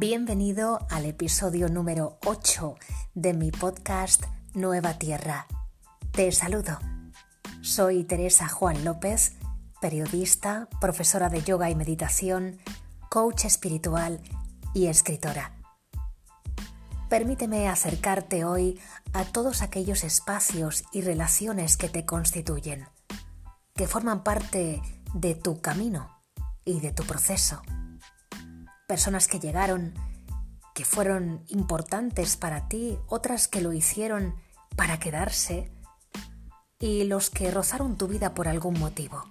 Bienvenido al episodio número 8 de mi podcast Nueva Tierra. Te saludo. Soy Teresa Juan López, periodista, profesora de yoga y meditación, coach espiritual y escritora. Permíteme acercarte hoy a todos aquellos espacios y relaciones que te constituyen, que forman parte de tu camino y de tu proceso personas que llegaron, que fueron importantes para ti, otras que lo hicieron para quedarse, y los que rozaron tu vida por algún motivo,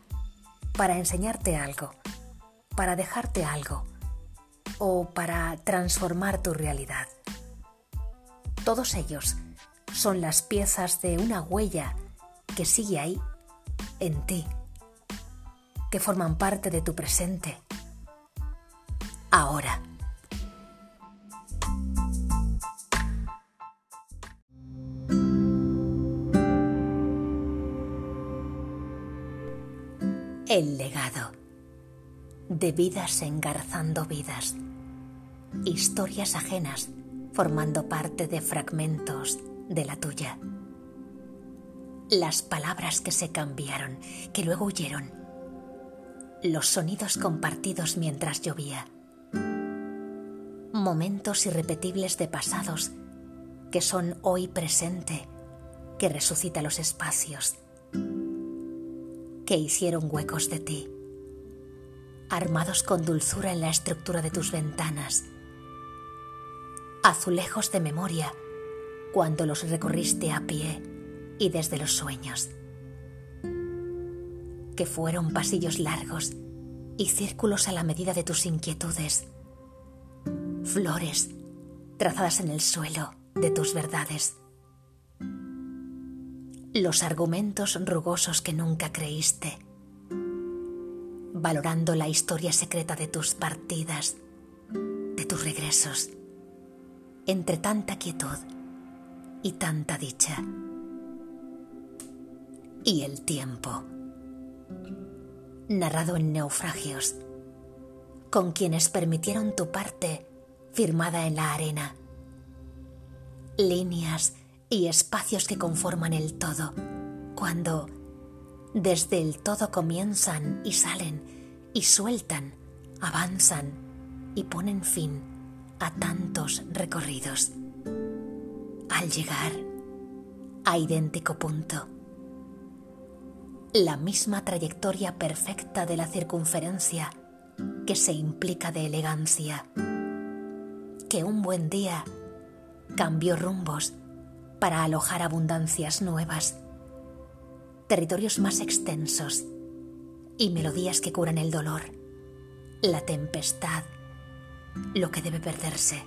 para enseñarte algo, para dejarte algo, o para transformar tu realidad. Todos ellos son las piezas de una huella que sigue ahí, en ti, que forman parte de tu presente ahora. El legado. De vidas engarzando vidas. Historias ajenas formando parte de fragmentos de la tuya. Las palabras que se cambiaron, que luego huyeron. Los sonidos compartidos mientras llovía momentos irrepetibles de pasados que son hoy presente, que resucita los espacios, que hicieron huecos de ti, armados con dulzura en la estructura de tus ventanas, azulejos de memoria cuando los recorriste a pie y desde los sueños, que fueron pasillos largos y círculos a la medida de tus inquietudes, flores trazadas en el suelo de tus verdades. Los argumentos rugosos que nunca creíste, valorando la historia secreta de tus partidas, de tus regresos, entre tanta quietud y tanta dicha. Y el tiempo, narrado en naufragios, con quienes permitieron tu parte firmada en la arena. Líneas y espacios que conforman el todo, cuando desde el todo comienzan y salen y sueltan, avanzan y ponen fin a tantos recorridos. Al llegar a idéntico punto, la misma trayectoria perfecta de la circunferencia que se implica de elegancia que un buen día cambió rumbos para alojar abundancias nuevas, territorios más extensos y melodías que curan el dolor, la tempestad, lo que debe perderse.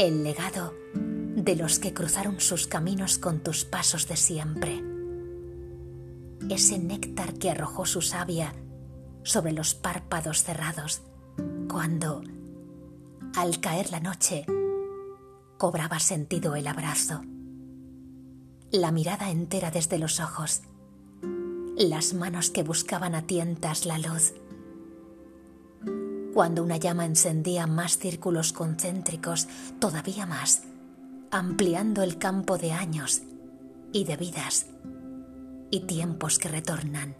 El legado de los que cruzaron sus caminos con tus pasos de siempre. Ese néctar que arrojó su savia sobre los párpados cerrados cuando, al caer la noche, cobraba sentido el abrazo, la mirada entera desde los ojos, las manos que buscaban a tientas la luz. Cuando una llama encendía más círculos concéntricos, todavía más, ampliando el campo de años y de vidas y tiempos que retornan.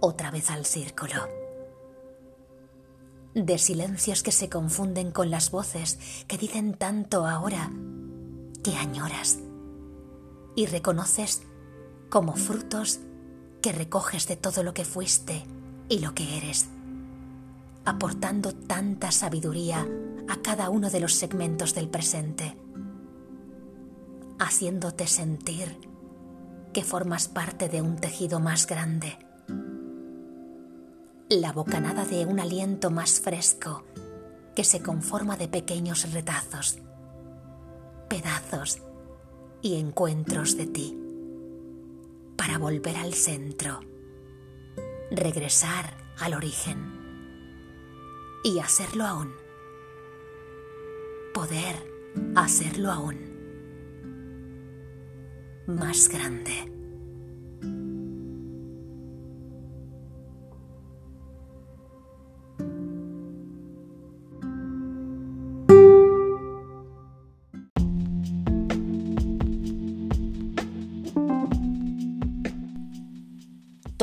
Otra vez al círculo de silencios que se confunden con las voces que dicen tanto ahora que añoras y reconoces como frutos que recoges de todo lo que fuiste y lo que eres, aportando tanta sabiduría a cada uno de los segmentos del presente, haciéndote sentir que formas parte de un tejido más grande la bocanada de un aliento más fresco que se conforma de pequeños retazos, pedazos y encuentros de ti, para volver al centro, regresar al origen y hacerlo aún, poder hacerlo aún más grande.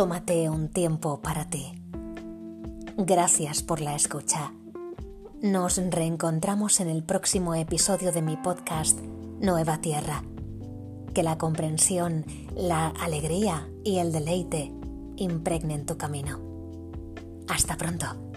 Tómate un tiempo para ti. Gracias por la escucha. Nos reencontramos en el próximo episodio de mi podcast Nueva Tierra. Que la comprensión, la alegría y el deleite impregnen tu camino. Hasta pronto.